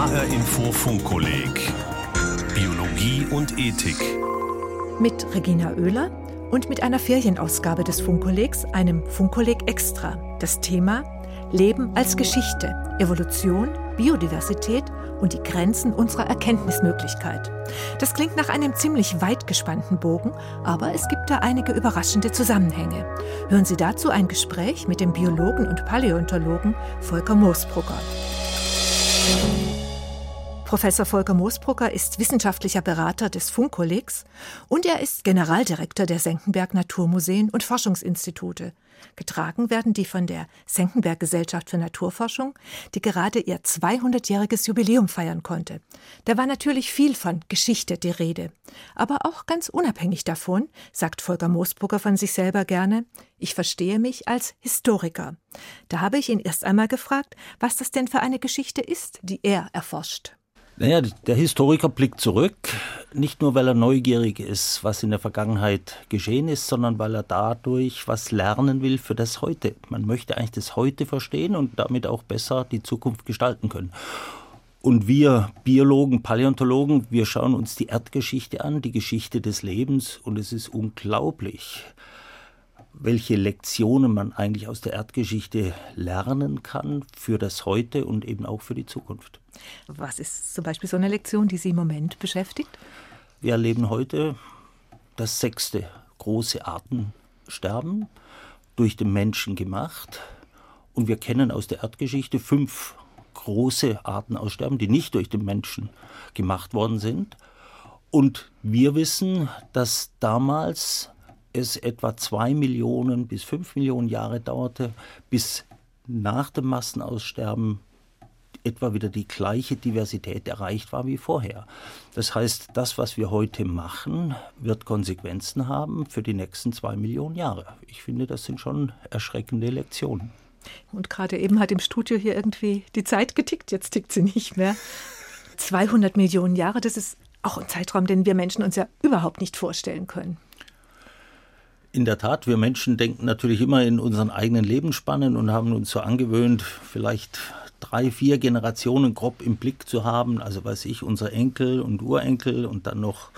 HR Info Funkkolleg Biologie und Ethik. Mit Regina Oehler und mit einer Ferienausgabe des Funkkollegs, einem Funkkolleg Extra. Das Thema Leben als Geschichte, Evolution, Biodiversität und die Grenzen unserer Erkenntnismöglichkeit. Das klingt nach einem ziemlich weit gespannten Bogen, aber es gibt da einige überraschende Zusammenhänge. Hören Sie dazu ein Gespräch mit dem Biologen und Paläontologen Volker Moosbrugger. Professor Volker Moosbrucker ist wissenschaftlicher Berater des Funkkollegs und er ist Generaldirektor der Senckenberg Naturmuseen und Forschungsinstitute. Getragen werden die von der Senckenberg Gesellschaft für Naturforschung, die gerade ihr 200-jähriges Jubiläum feiern konnte. Da war natürlich viel von Geschichte die Rede. Aber auch ganz unabhängig davon, sagt Volker Moosbrucker von sich selber gerne, ich verstehe mich als Historiker. Da habe ich ihn erst einmal gefragt, was das denn für eine Geschichte ist, die er erforscht. Naja, der Historiker blickt zurück, nicht nur weil er neugierig ist, was in der Vergangenheit geschehen ist, sondern weil er dadurch was lernen will für das Heute. Man möchte eigentlich das Heute verstehen und damit auch besser die Zukunft gestalten können. Und wir Biologen, Paläontologen, wir schauen uns die Erdgeschichte an, die Geschichte des Lebens und es ist unglaublich, welche Lektionen man eigentlich aus der Erdgeschichte lernen kann für das Heute und eben auch für die Zukunft. Was ist zum Beispiel so eine Lektion, die Sie im Moment beschäftigt? Wir erleben heute das sechste große Artensterben durch den Menschen gemacht. Und wir kennen aus der Erdgeschichte fünf große Artenaussterben, die nicht durch den Menschen gemacht worden sind. Und wir wissen, dass damals es etwa zwei Millionen bis fünf Millionen Jahre dauerte, bis nach dem Massenaussterben etwa wieder die gleiche Diversität erreicht war wie vorher. Das heißt, das, was wir heute machen, wird Konsequenzen haben für die nächsten zwei Millionen Jahre. Ich finde, das sind schon erschreckende Lektionen. Und gerade eben hat im Studio hier irgendwie die Zeit getickt, jetzt tickt sie nicht mehr. 200 Millionen Jahre, das ist auch ein Zeitraum, den wir Menschen uns ja überhaupt nicht vorstellen können. In der Tat, wir Menschen denken natürlich immer in unseren eigenen Lebensspannen und haben uns so angewöhnt, vielleicht drei, vier Generationen grob im Blick zu haben. Also weiß ich, unsere Enkel und Urenkel und dann noch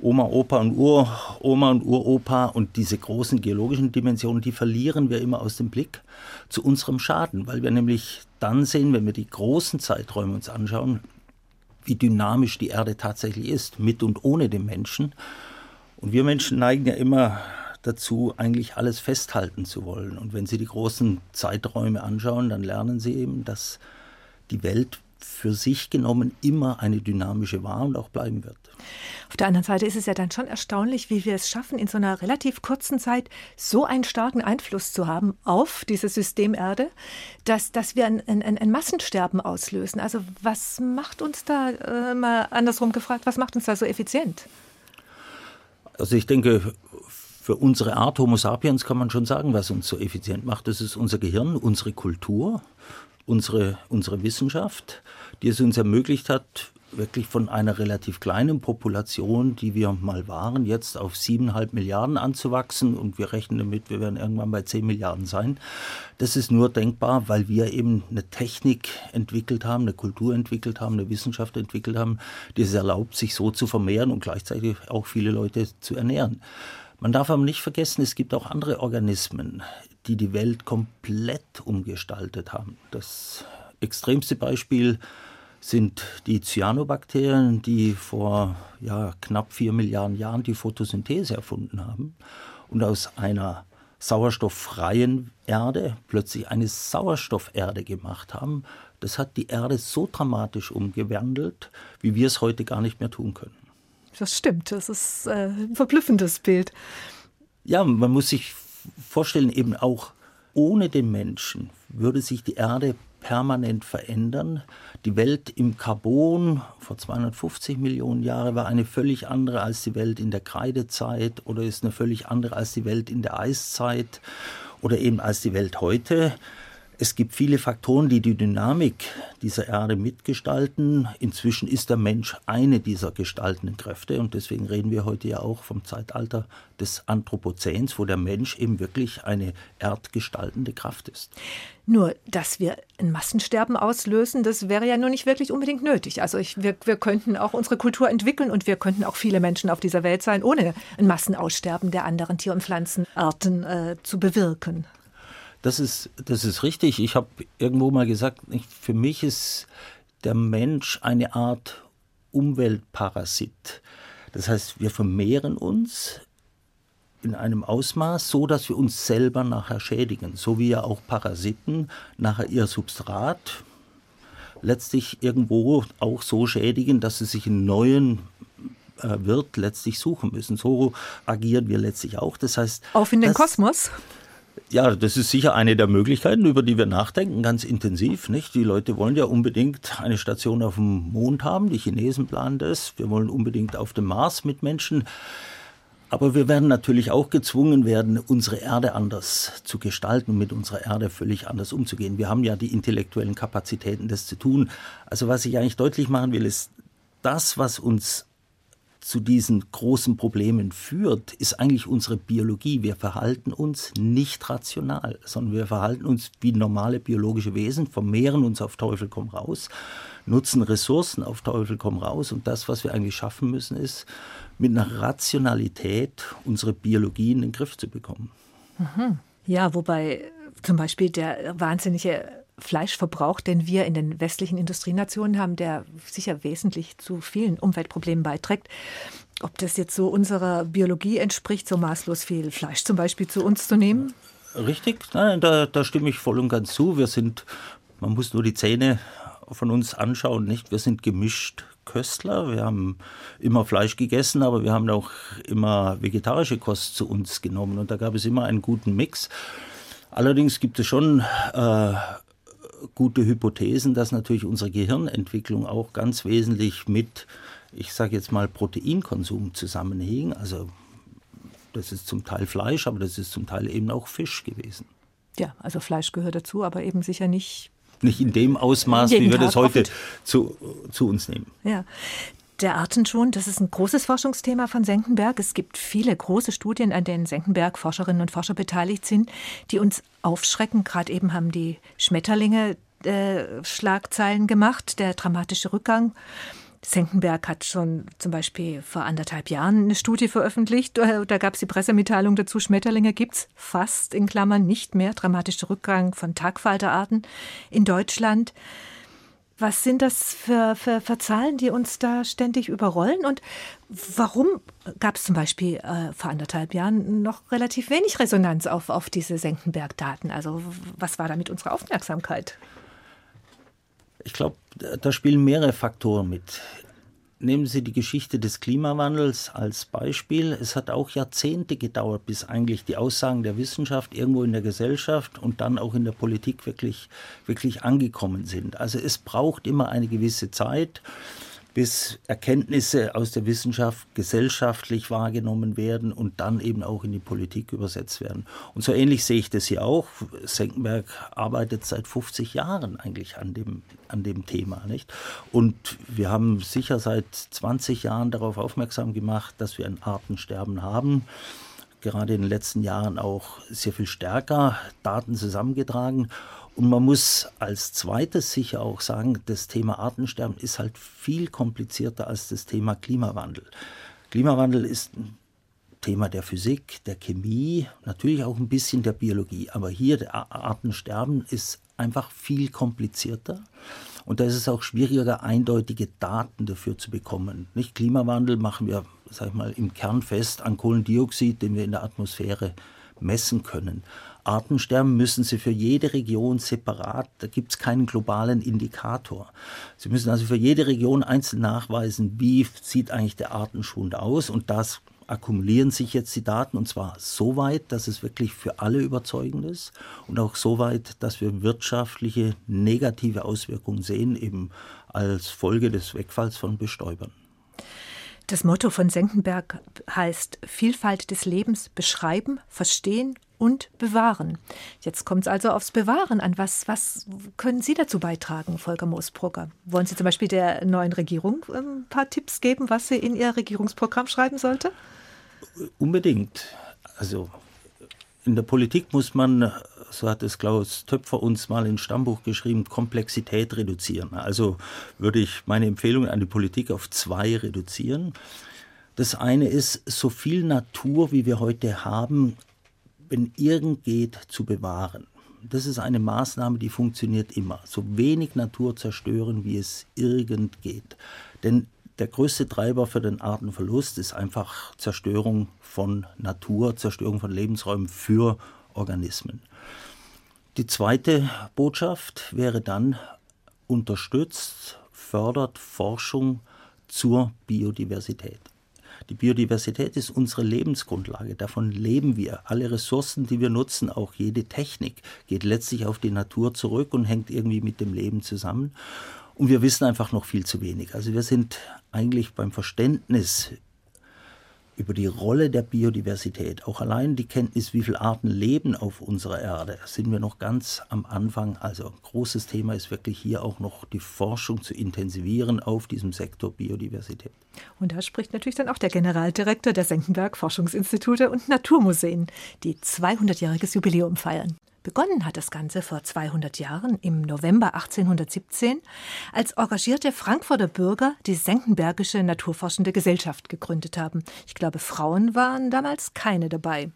Oma, Opa und Uroma und Uropa und diese großen geologischen Dimensionen, die verlieren wir immer aus dem Blick zu unserem Schaden, weil wir nämlich dann sehen, wenn wir die großen Zeiträume uns anschauen, wie dynamisch die Erde tatsächlich ist, mit und ohne den Menschen. Und wir Menschen neigen ja immer dazu, eigentlich alles festhalten zu wollen. Und wenn Sie die großen Zeiträume anschauen, dann lernen Sie eben, dass die Welt für sich genommen immer eine dynamische war und auch bleiben wird. Auf der anderen Seite ist es ja dann schon erstaunlich, wie wir es schaffen, in so einer relativ kurzen Zeit so einen starken Einfluss zu haben auf dieses System Erde, dass, dass wir ein, ein, ein Massensterben auslösen. Also was macht uns da, äh, mal andersrum gefragt, was macht uns da so effizient? Also ich denke, für unsere Art Homo sapiens kann man schon sagen, was uns so effizient macht. Das ist unser Gehirn, unsere Kultur, unsere, unsere Wissenschaft, die es uns ermöglicht hat, wirklich von einer relativ kleinen Population, die wir mal waren, jetzt auf siebeneinhalb Milliarden anzuwachsen und wir rechnen damit, wir werden irgendwann bei zehn Milliarden sein. Das ist nur denkbar, weil wir eben eine Technik entwickelt haben, eine Kultur entwickelt haben, eine Wissenschaft entwickelt haben, die es erlaubt, sich so zu vermehren und gleichzeitig auch viele Leute zu ernähren. Man darf aber nicht vergessen, es gibt auch andere Organismen, die die Welt komplett umgestaltet haben. Das extremste Beispiel sind die Cyanobakterien, die vor ja, knapp vier Milliarden Jahren die Photosynthese erfunden haben und aus einer sauerstofffreien Erde plötzlich eine Sauerstofferde gemacht haben. Das hat die Erde so dramatisch umgewandelt, wie wir es heute gar nicht mehr tun können. Das stimmt, das ist äh, ein verblüffendes Bild. Ja, man muss sich vorstellen, eben auch ohne den Menschen würde sich die Erde permanent verändern. Die Welt im Carbon vor 250 Millionen Jahren war eine völlig andere als die Welt in der Kreidezeit oder ist eine völlig andere als die Welt in der Eiszeit oder eben als die Welt heute. Es gibt viele Faktoren, die die Dynamik dieser Erde mitgestalten. Inzwischen ist der Mensch eine dieser gestaltenden Kräfte und deswegen reden wir heute ja auch vom Zeitalter des Anthropozäns, wo der Mensch eben wirklich eine erdgestaltende Kraft ist. Nur, dass wir ein Massensterben auslösen, das wäre ja nur nicht wirklich unbedingt nötig. Also ich, wir, wir könnten auch unsere Kultur entwickeln und wir könnten auch viele Menschen auf dieser Welt sein, ohne ein Massenaussterben der anderen Tier- und Pflanzenarten äh, zu bewirken. Das ist, das ist richtig. Ich habe irgendwo mal gesagt, für mich ist der Mensch eine Art Umweltparasit. Das heißt, wir vermehren uns in einem Ausmaß, so dass wir uns selber nachher schädigen, so wie ja auch Parasiten nachher ihr Substrat letztlich irgendwo auch so schädigen, dass sie sich einen neuen äh, Wirt letztlich suchen müssen. So agieren wir letztlich auch. Das heißt, auf in den Kosmos. Ja, das ist sicher eine der Möglichkeiten, über die wir nachdenken, ganz intensiv. Nicht? Die Leute wollen ja unbedingt eine Station auf dem Mond haben. Die Chinesen planen das. Wir wollen unbedingt auf dem Mars mit Menschen. Aber wir werden natürlich auch gezwungen werden, unsere Erde anders zu gestalten und mit unserer Erde völlig anders umzugehen. Wir haben ja die intellektuellen Kapazitäten, das zu tun. Also was ich eigentlich deutlich machen will, ist, das, was uns zu diesen großen Problemen führt, ist eigentlich unsere Biologie. Wir verhalten uns nicht rational, sondern wir verhalten uns wie normale biologische Wesen, vermehren uns auf Teufel komm raus, nutzen Ressourcen auf Teufel komm raus. Und das, was wir eigentlich schaffen müssen, ist, mit einer Rationalität unsere Biologie in den Griff zu bekommen. Mhm. Ja, wobei zum Beispiel der wahnsinnige Fleischverbrauch, den wir in den westlichen Industrienationen haben, der sicher wesentlich zu vielen Umweltproblemen beiträgt. Ob das jetzt so unserer Biologie entspricht, so maßlos viel Fleisch zum Beispiel zu uns zu nehmen? Richtig, nein, da, da stimme ich voll und ganz zu. Wir sind, man muss nur die Zähne von uns anschauen, nicht? Wir sind gemischt Köstler. Wir haben immer Fleisch gegessen, aber wir haben auch immer vegetarische Kost zu uns genommen und da gab es immer einen guten Mix. Allerdings gibt es schon äh, gute Hypothesen, dass natürlich unsere Gehirnentwicklung auch ganz wesentlich mit, ich sage jetzt mal, Proteinkonsum zusammenhing. Also das ist zum Teil Fleisch, aber das ist zum Teil eben auch Fisch gewesen. Ja, also Fleisch gehört dazu, aber eben sicher nicht. Nicht in dem Ausmaß, wie wir Tag das heute zu, zu uns nehmen. Ja. Der Artenschwund, das ist ein großes Forschungsthema von Senckenberg. Es gibt viele große Studien, an denen Senckenberg Forscherinnen und Forscher beteiligt sind, die uns aufschrecken. Gerade eben haben die Schmetterlinge äh, Schlagzeilen gemacht, der dramatische Rückgang. Senckenberg hat schon zum Beispiel vor anderthalb Jahren eine Studie veröffentlicht. Da gab es die Pressemitteilung dazu, Schmetterlinge gibt es fast in Klammern nicht mehr. Dramatischer Rückgang von Tagfalterarten in Deutschland. Was sind das für, für, für Zahlen, die uns da ständig überrollen? Und warum gab es zum Beispiel äh, vor anderthalb Jahren noch relativ wenig Resonanz auf, auf diese Senckenberg-Daten? Also was war da mit unserer Aufmerksamkeit? Ich glaube, da spielen mehrere Faktoren mit. Nehmen Sie die Geschichte des Klimawandels als Beispiel. Es hat auch Jahrzehnte gedauert, bis eigentlich die Aussagen der Wissenschaft irgendwo in der Gesellschaft und dann auch in der Politik wirklich, wirklich angekommen sind. Also es braucht immer eine gewisse Zeit bis Erkenntnisse aus der Wissenschaft gesellschaftlich wahrgenommen werden und dann eben auch in die Politik übersetzt werden. Und so ähnlich sehe ich das hier auch. Senckenberg arbeitet seit 50 Jahren eigentlich an dem, an dem Thema. Nicht? Und wir haben sicher seit 20 Jahren darauf aufmerksam gemacht, dass wir ein Artensterben haben gerade in den letzten Jahren auch sehr viel stärker Daten zusammengetragen. Und man muss als zweites sicher auch sagen, das Thema Artensterben ist halt viel komplizierter als das Thema Klimawandel. Klimawandel ist ein Thema der Physik, der Chemie, natürlich auch ein bisschen der Biologie. Aber hier, der Artensterben ist einfach viel komplizierter. Und da ist es auch schwieriger, eindeutige Daten dafür zu bekommen. Nicht Klimawandel machen wir, sag ich mal, im Kern fest an Kohlendioxid, den wir in der Atmosphäre messen können. Artensterben müssen Sie für jede Region separat, da gibt es keinen globalen Indikator. Sie müssen also für jede Region einzeln nachweisen, wie sieht eigentlich der Artenschwund aus und das akkumulieren sich jetzt die Daten und zwar so weit, dass es wirklich für alle überzeugend ist und auch so weit, dass wir wirtschaftliche negative Auswirkungen sehen, eben als Folge des Wegfalls von Bestäubern. Das Motto von Senckenberg heißt Vielfalt des Lebens beschreiben, verstehen und bewahren. Jetzt kommt es also aufs Bewahren an. Was, was können Sie dazu beitragen, Volker Moosbrugger? Wollen Sie zum Beispiel der neuen Regierung ein paar Tipps geben, was sie in ihr Regierungsprogramm schreiben sollte? Unbedingt. Also in der Politik muss man, so hat es Klaus Töpfer uns mal in Stammbuch geschrieben, Komplexität reduzieren. Also würde ich meine Empfehlung an die Politik auf zwei reduzieren. Das eine ist, so viel Natur, wie wir heute haben, wenn irgend geht, zu bewahren. Das ist eine Maßnahme, die funktioniert immer. So wenig Natur zerstören, wie es irgend geht. Denn der größte Treiber für den Artenverlust ist einfach Zerstörung von Natur, Zerstörung von Lebensräumen für Organismen. Die zweite Botschaft wäre dann, unterstützt, fördert Forschung zur Biodiversität. Die Biodiversität ist unsere Lebensgrundlage. Davon leben wir. Alle Ressourcen, die wir nutzen, auch jede Technik, geht letztlich auf die Natur zurück und hängt irgendwie mit dem Leben zusammen. Und wir wissen einfach noch viel zu wenig. Also wir sind eigentlich beim Verständnis über die Rolle der Biodiversität, auch allein die Kenntnis, wie viele Arten leben auf unserer Erde, sind wir noch ganz am Anfang. Also ein großes Thema ist wirklich hier auch noch die Forschung zu intensivieren auf diesem Sektor Biodiversität. Und da spricht natürlich dann auch der Generaldirektor der Senckenberg Forschungsinstitute und Naturmuseen, die 200-jähriges Jubiläum feiern. Begonnen hat das Ganze vor 200 Jahren im November 1817, als engagierte Frankfurter Bürger die Senckenbergische Naturforschende Gesellschaft gegründet haben. Ich glaube, Frauen waren damals keine dabei.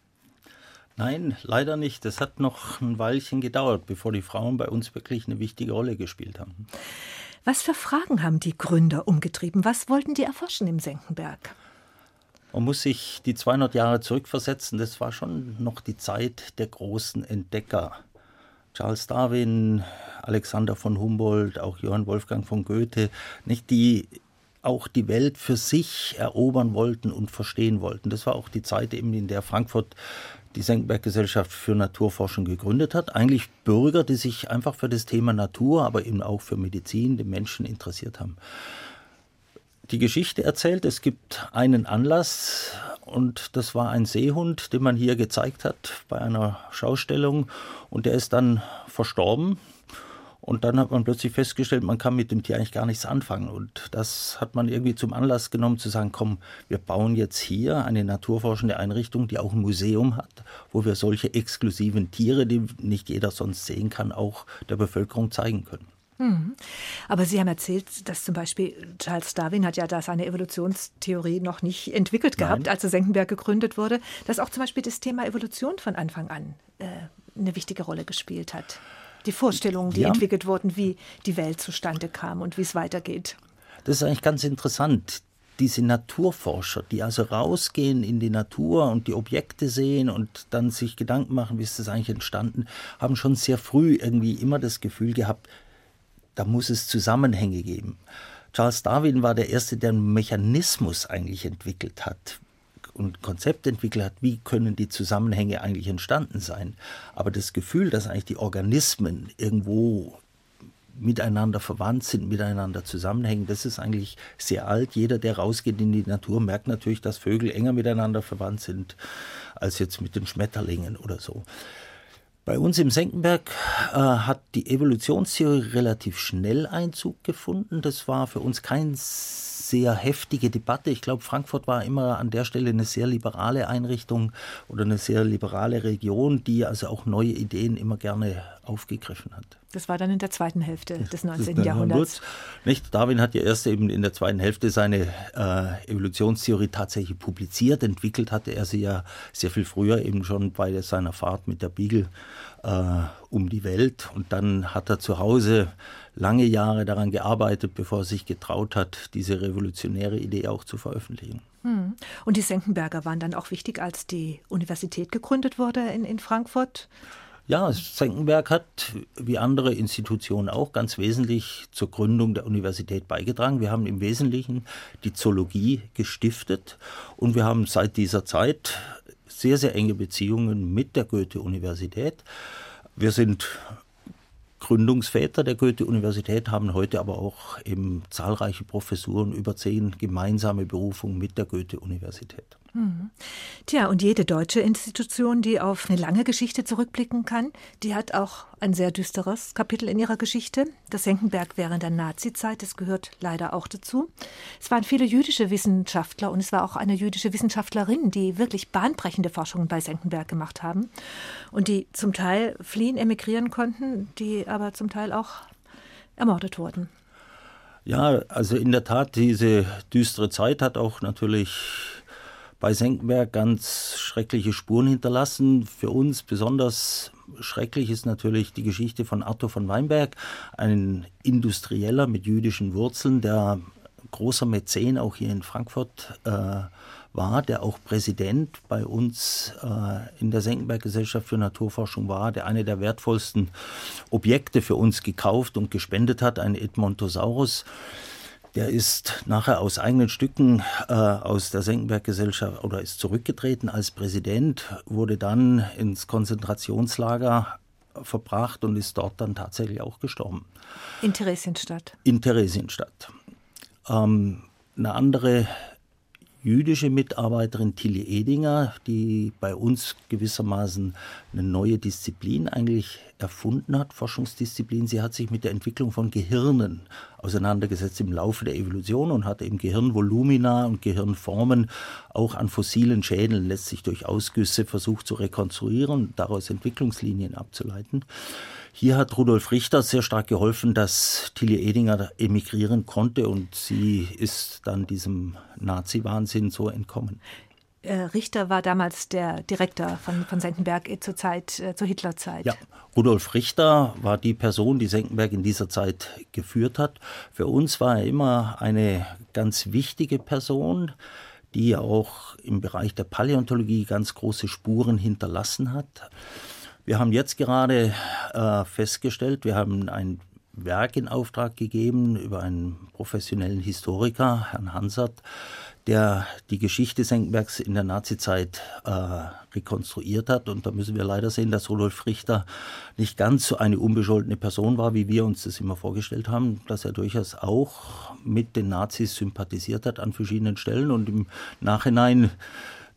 Nein, leider nicht. Das hat noch ein Weilchen gedauert, bevor die Frauen bei uns wirklich eine wichtige Rolle gespielt haben. Was für Fragen haben die Gründer umgetrieben? Was wollten die erforschen im Senckenberg? Man muss sich die 200 Jahre zurückversetzen. Das war schon noch die Zeit der großen Entdecker. Charles Darwin, Alexander von Humboldt, auch Johann Wolfgang von Goethe, nicht die auch die Welt für sich erobern wollten und verstehen wollten. Das war auch die Zeit eben, in der Frankfurt die Senckenberg-Gesellschaft für Naturforschung gegründet hat. Eigentlich Bürger, die sich einfach für das Thema Natur, aber eben auch für Medizin, den Menschen interessiert haben die Geschichte erzählt. Es gibt einen Anlass und das war ein Seehund, den man hier gezeigt hat bei einer Schaustellung und der ist dann verstorben. Und dann hat man plötzlich festgestellt, man kann mit dem Tier eigentlich gar nichts anfangen. Und das hat man irgendwie zum Anlass genommen, zu sagen, komm, wir bauen jetzt hier eine naturforschende Einrichtung, die auch ein Museum hat, wo wir solche exklusiven Tiere, die nicht jeder sonst sehen kann, auch der Bevölkerung zeigen können. Mhm. Aber Sie haben erzählt, dass zum Beispiel Charles Darwin hat ja da seine Evolutionstheorie noch nicht entwickelt gehabt, Nein. als Senckenberg gegründet wurde, dass auch zum Beispiel das Thema Evolution von Anfang an äh, eine wichtige Rolle gespielt hat. Die Vorstellungen, die ja. entwickelt wurden, wie die Welt zustande kam und wie es weitergeht. Das ist eigentlich ganz interessant diese Naturforscher, die also rausgehen in die Natur und die Objekte sehen und dann sich Gedanken machen, wie ist das eigentlich entstanden, haben schon sehr früh irgendwie immer das Gefühl gehabt, da muss es Zusammenhänge geben. Charles Darwin war der Erste, der einen Mechanismus eigentlich entwickelt hat und Konzept entwickelt hat, wie können die Zusammenhänge eigentlich entstanden sein. Aber das Gefühl, dass eigentlich die Organismen irgendwo miteinander verwandt sind, miteinander zusammenhängen, das ist eigentlich sehr alt. Jeder, der rausgeht in die Natur, merkt natürlich, dass Vögel enger miteinander verwandt sind als jetzt mit den Schmetterlingen oder so. Bei uns im Senckenberg äh, hat die Evolutionstheorie relativ schnell Einzug gefunden. Das war für uns kein sehr heftige Debatte. Ich glaube, Frankfurt war immer an der Stelle eine sehr liberale Einrichtung oder eine sehr liberale Region, die also auch neue Ideen immer gerne aufgegriffen hat. Das war dann in der zweiten Hälfte des 19. Jahrhunderts. Nicht? Darwin hat ja erst eben in der zweiten Hälfte seine äh, Evolutionstheorie tatsächlich publiziert. Entwickelt hatte er sie ja sehr viel früher, eben schon bei seiner Fahrt mit der Beagle äh, um die Welt. Und dann hat er zu Hause lange Jahre daran gearbeitet, bevor er sich getraut hat, diese revolutionäre Idee auch zu veröffentlichen. Hm. Und die Senckenberger waren dann auch wichtig, als die Universität gegründet wurde in, in Frankfurt? Ja, Senckenberg hat, wie andere Institutionen auch, ganz wesentlich zur Gründung der Universität beigetragen. Wir haben im Wesentlichen die Zoologie gestiftet und wir haben seit dieser Zeit sehr, sehr enge Beziehungen mit der Goethe-Universität. Wir sind Gründungsväter der Goethe-Universität haben heute aber auch eben zahlreiche Professuren, über zehn gemeinsame Berufungen mit der Goethe-Universität. Mhm. Tja, und jede deutsche Institution, die auf eine lange Geschichte zurückblicken kann, die hat auch ein sehr düsteres Kapitel in ihrer Geschichte. Das Senckenberg während der Nazizeit, das gehört leider auch dazu. Es waren viele jüdische Wissenschaftler und es war auch eine jüdische Wissenschaftlerin, die wirklich bahnbrechende Forschungen bei Senckenberg gemacht haben und die zum Teil fliehen, emigrieren konnten, die aber zum Teil auch ermordet wurden. Ja, also in der Tat, diese düstere Zeit hat auch natürlich bei Senckenberg ganz schreckliche Spuren hinterlassen. Für uns besonders schrecklich ist natürlich die Geschichte von Arthur von Weinberg, ein Industrieller mit jüdischen Wurzeln, der großer Mäzen auch hier in Frankfurt äh, war, der auch Präsident bei uns äh, in der Senckenberg Gesellschaft für Naturforschung war, der eine der wertvollsten Objekte für uns gekauft und gespendet hat, ein Edmontosaurus. Der ist nachher aus eigenen Stücken äh, aus der Senckenberg-Gesellschaft oder ist zurückgetreten als Präsident, wurde dann ins Konzentrationslager verbracht und ist dort dann tatsächlich auch gestorben. In Theresienstadt. In Theresienstadt. Ähm, eine andere jüdische Mitarbeiterin Tilly Edinger, die bei uns gewissermaßen eine neue Disziplin eigentlich erfunden hat, Forschungsdisziplin. Sie hat sich mit der Entwicklung von Gehirnen auseinandergesetzt im Laufe der Evolution und hat eben Gehirnvolumina und Gehirnformen auch an fossilen Schädeln letztlich durch Ausgüsse versucht zu rekonstruieren daraus Entwicklungslinien abzuleiten. Hier hat Rudolf Richter sehr stark geholfen, dass Tilly Edinger emigrieren konnte und sie ist dann diesem Nazi-Wahnsinn so entkommen. Äh, Richter war damals der Direktor von, von Senckenberg zur Zeit, äh, zur Hitlerzeit. Ja, Rudolf Richter war die Person, die Senckenberg in dieser Zeit geführt hat. Für uns war er immer eine ganz wichtige Person, die auch im Bereich der Paläontologie ganz große Spuren hinterlassen hat. Wir haben jetzt gerade äh, festgestellt, wir haben ein Werk in Auftrag gegeben über einen professionellen Historiker, Herrn Hansert, der die Geschichte Senckenbergs in der Nazizeit äh, rekonstruiert hat. Und da müssen wir leider sehen, dass Rudolf Richter nicht ganz so eine unbescholtene Person war, wie wir uns das immer vorgestellt haben, dass er durchaus auch mit den Nazis sympathisiert hat an verschiedenen Stellen und im Nachhinein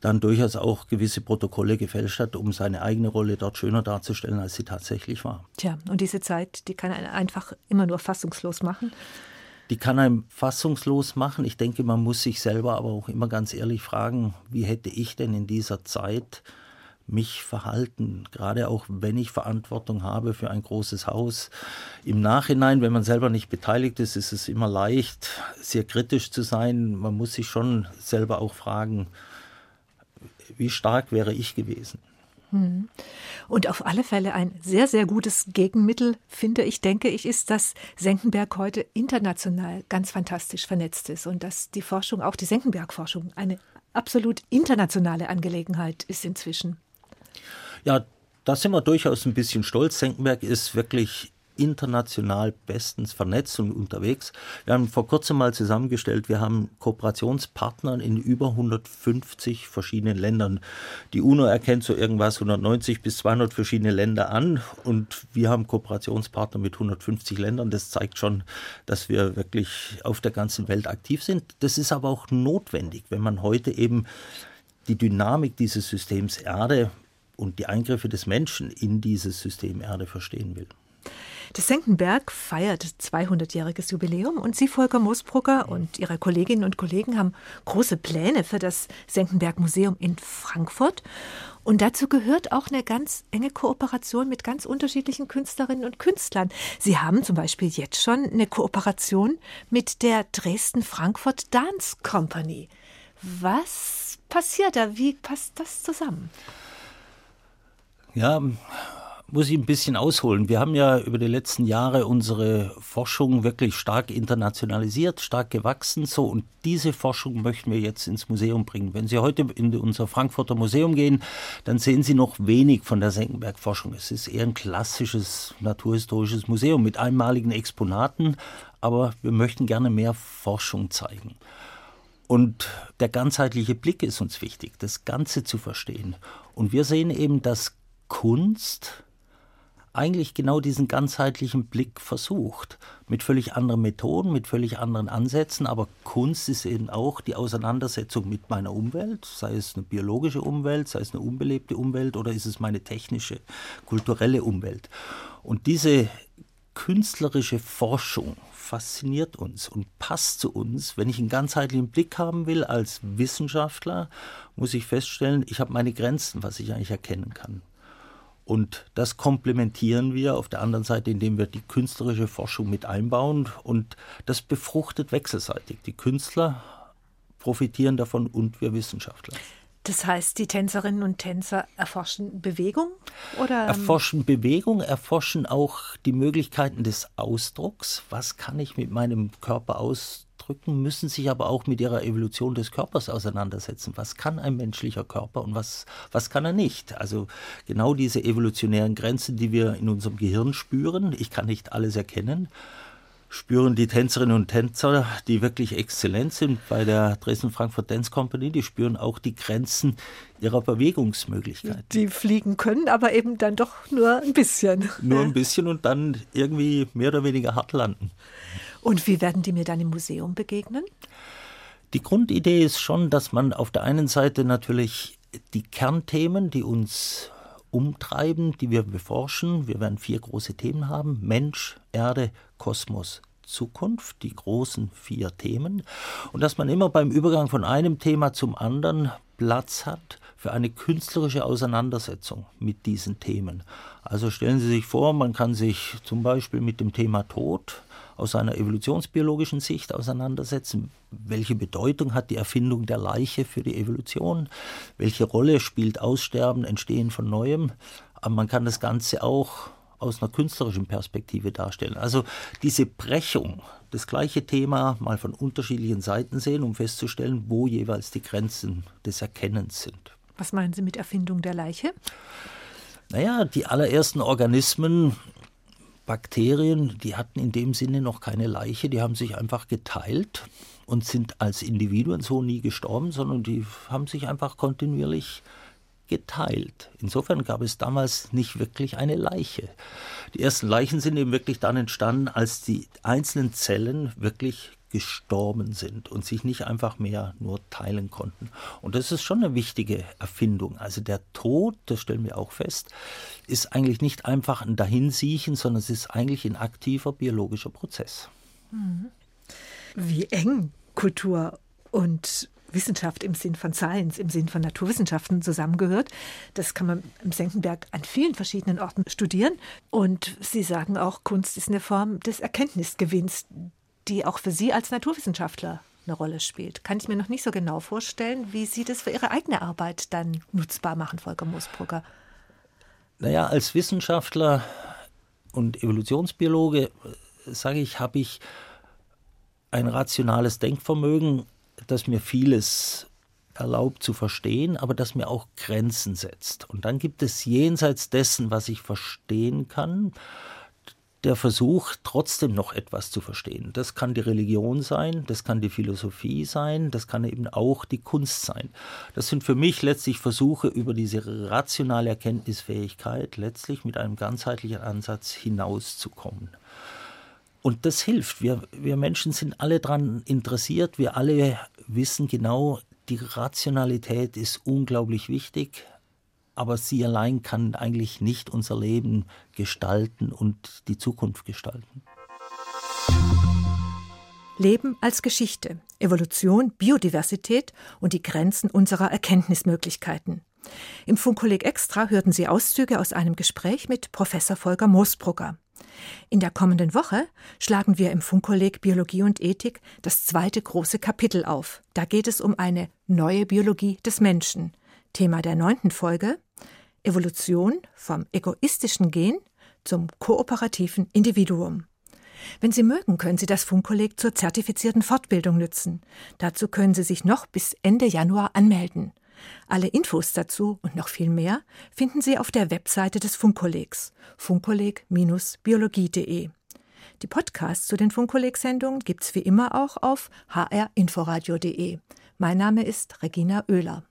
dann durchaus auch gewisse Protokolle gefälscht hat, um seine eigene Rolle dort schöner darzustellen, als sie tatsächlich war. Tja, und diese Zeit, die kann einen einfach immer nur fassungslos machen. Die kann einen fassungslos machen. Ich denke, man muss sich selber aber auch immer ganz ehrlich fragen, wie hätte ich denn in dieser Zeit mich verhalten, gerade auch wenn ich Verantwortung habe für ein großes Haus. Im Nachhinein, wenn man selber nicht beteiligt ist, ist es immer leicht, sehr kritisch zu sein. Man muss sich schon selber auch fragen, wie stark wäre ich gewesen. Hm. Und auf alle Fälle ein sehr, sehr gutes Gegenmittel, finde ich, denke ich, ist, dass Senckenberg heute international ganz fantastisch vernetzt ist und dass die Forschung, auch die Senckenberg-Forschung, eine absolut internationale Angelegenheit ist inzwischen. Ja, da sind wir durchaus ein bisschen stolz. Senckenberg ist wirklich international bestens vernetzt und unterwegs. Wir haben vor kurzem mal zusammengestellt, wir haben Kooperationspartner in über 150 verschiedenen Ländern. Die UNO erkennt so irgendwas 190 bis 200 verschiedene Länder an und wir haben Kooperationspartner mit 150 Ländern. Das zeigt schon, dass wir wirklich auf der ganzen Welt aktiv sind. Das ist aber auch notwendig, wenn man heute eben die Dynamik dieses Systems Erde und die Eingriffe des Menschen in dieses System Erde verstehen will. Das Senckenberg feiert 200-jähriges Jubiläum und Sie, Volker Moosbrugger und Ihre Kolleginnen und Kollegen haben große Pläne für das Senckenberg Museum in Frankfurt. Und dazu gehört auch eine ganz enge Kooperation mit ganz unterschiedlichen Künstlerinnen und Künstlern. Sie haben zum Beispiel jetzt schon eine Kooperation mit der Dresden-Frankfurt Dance Company. Was passiert da? Wie passt das zusammen? Ja, muss ich ein bisschen ausholen. Wir haben ja über die letzten Jahre unsere Forschung wirklich stark internationalisiert, stark gewachsen. So, und diese Forschung möchten wir jetzt ins Museum bringen. Wenn Sie heute in unser Frankfurter Museum gehen, dann sehen Sie noch wenig von der Senckenberg-Forschung. Es ist eher ein klassisches naturhistorisches Museum mit einmaligen Exponaten, aber wir möchten gerne mehr Forschung zeigen. Und der ganzheitliche Blick ist uns wichtig, das Ganze zu verstehen. Und wir sehen eben, dass Kunst eigentlich genau diesen ganzheitlichen Blick versucht. Mit völlig anderen Methoden, mit völlig anderen Ansätzen. Aber Kunst ist eben auch die Auseinandersetzung mit meiner Umwelt, sei es eine biologische Umwelt, sei es eine unbelebte Umwelt oder ist es meine technische, kulturelle Umwelt. Und diese künstlerische Forschung fasziniert uns und passt zu uns. Wenn ich einen ganzheitlichen Blick haben will als Wissenschaftler, muss ich feststellen, ich habe meine Grenzen, was ich eigentlich erkennen kann. Und das komplementieren wir auf der anderen Seite, indem wir die künstlerische Forschung mit einbauen. Und das befruchtet wechselseitig. Die Künstler profitieren davon und wir Wissenschaftler. Das heißt, die Tänzerinnen und Tänzer erforschen Bewegung oder ähm, erforschen Bewegung, erforschen auch die Möglichkeiten des Ausdrucks. Was kann ich mit meinem Körper ausdrücken? Müssen sich aber auch mit ihrer Evolution des Körpers auseinandersetzen. Was kann ein menschlicher Körper und was was kann er nicht? Also genau diese evolutionären Grenzen, die wir in unserem Gehirn spüren. Ich kann nicht alles erkennen spüren die Tänzerinnen und Tänzer, die wirklich exzellent sind bei der Dresden-Frankfurt Dance Company, die spüren auch die Grenzen ihrer Bewegungsmöglichkeiten. Die fliegen können, aber eben dann doch nur ein bisschen. Nur ein bisschen und dann irgendwie mehr oder weniger hart landen. Und wie werden die mir dann im Museum begegnen? Die Grundidee ist schon, dass man auf der einen Seite natürlich die Kernthemen, die uns umtreiben, die wir beforschen. Wir werden vier große Themen haben. Mensch, Erde, Kosmos, Zukunft, die großen vier Themen. Und dass man immer beim Übergang von einem Thema zum anderen Platz hat für eine künstlerische Auseinandersetzung mit diesen Themen. Also stellen Sie sich vor, man kann sich zum Beispiel mit dem Thema Tod aus einer evolutionsbiologischen Sicht auseinandersetzen. Welche Bedeutung hat die Erfindung der Leiche für die Evolution? Welche Rolle spielt Aussterben, Entstehen von Neuem? Aber man kann das Ganze auch aus einer künstlerischen Perspektive darstellen. Also diese Brechung, das gleiche Thema mal von unterschiedlichen Seiten sehen, um festzustellen, wo jeweils die Grenzen des Erkennens sind. Was meinen Sie mit Erfindung der Leiche? Naja, die allerersten Organismen Bakterien, die hatten in dem Sinne noch keine Leiche, die haben sich einfach geteilt und sind als Individuen so nie gestorben, sondern die haben sich einfach kontinuierlich geteilt. Insofern gab es damals nicht wirklich eine Leiche. Die ersten Leichen sind eben wirklich dann entstanden, als die einzelnen Zellen wirklich gestorben sind und sich nicht einfach mehr nur teilen konnten. Und das ist schon eine wichtige Erfindung. Also der Tod, das stellen wir auch fest, ist eigentlich nicht einfach ein Dahinsiechen, sondern es ist eigentlich ein aktiver biologischer Prozess. Mhm. Wie eng Kultur und Wissenschaft im Sinn von Science, im Sinn von Naturwissenschaften zusammengehört. Das kann man im Senckenberg an vielen verschiedenen Orten studieren. Und Sie sagen auch, Kunst ist eine Form des Erkenntnisgewinns, die auch für Sie als Naturwissenschaftler eine Rolle spielt. Kann ich mir noch nicht so genau vorstellen, wie Sie das für Ihre eigene Arbeit dann nutzbar machen, Volker Moosbrugger. Naja, als Wissenschaftler und Evolutionsbiologe, äh, sage ich, habe ich ein rationales Denkvermögen, das mir vieles erlaubt zu verstehen, aber das mir auch Grenzen setzt. Und dann gibt es jenseits dessen, was ich verstehen kann, der Versuch, trotzdem noch etwas zu verstehen. Das kann die Religion sein, das kann die Philosophie sein, das kann eben auch die Kunst sein. Das sind für mich letztlich Versuche, über diese rationale Erkenntnisfähigkeit letztlich mit einem ganzheitlichen Ansatz hinauszukommen. Und das hilft. Wir, wir Menschen sind alle daran interessiert. Wir alle wissen genau, die Rationalität ist unglaublich wichtig aber sie allein kann eigentlich nicht unser Leben gestalten und die Zukunft gestalten. Leben als Geschichte, Evolution, Biodiversität und die Grenzen unserer Erkenntnismöglichkeiten. Im Funkkolleg Extra hörten Sie Auszüge aus einem Gespräch mit Professor Volker Moosbrugger. In der kommenden Woche schlagen wir im Funkkolleg Biologie und Ethik das zweite große Kapitel auf. Da geht es um eine neue Biologie des Menschen. Thema der neunten Folge Evolution vom egoistischen Gen zum kooperativen Individuum. Wenn Sie mögen, können Sie das Funkkolleg zur zertifizierten Fortbildung nützen. Dazu können Sie sich noch bis Ende Januar anmelden. Alle Infos dazu und noch viel mehr finden Sie auf der Webseite des Funkkollegs funkkolleg-biologie.de. Die Podcasts zu den Funkkolleg-Sendungen gibt's wie immer auch auf hrinforadio.de. Mein Name ist Regina Oehler.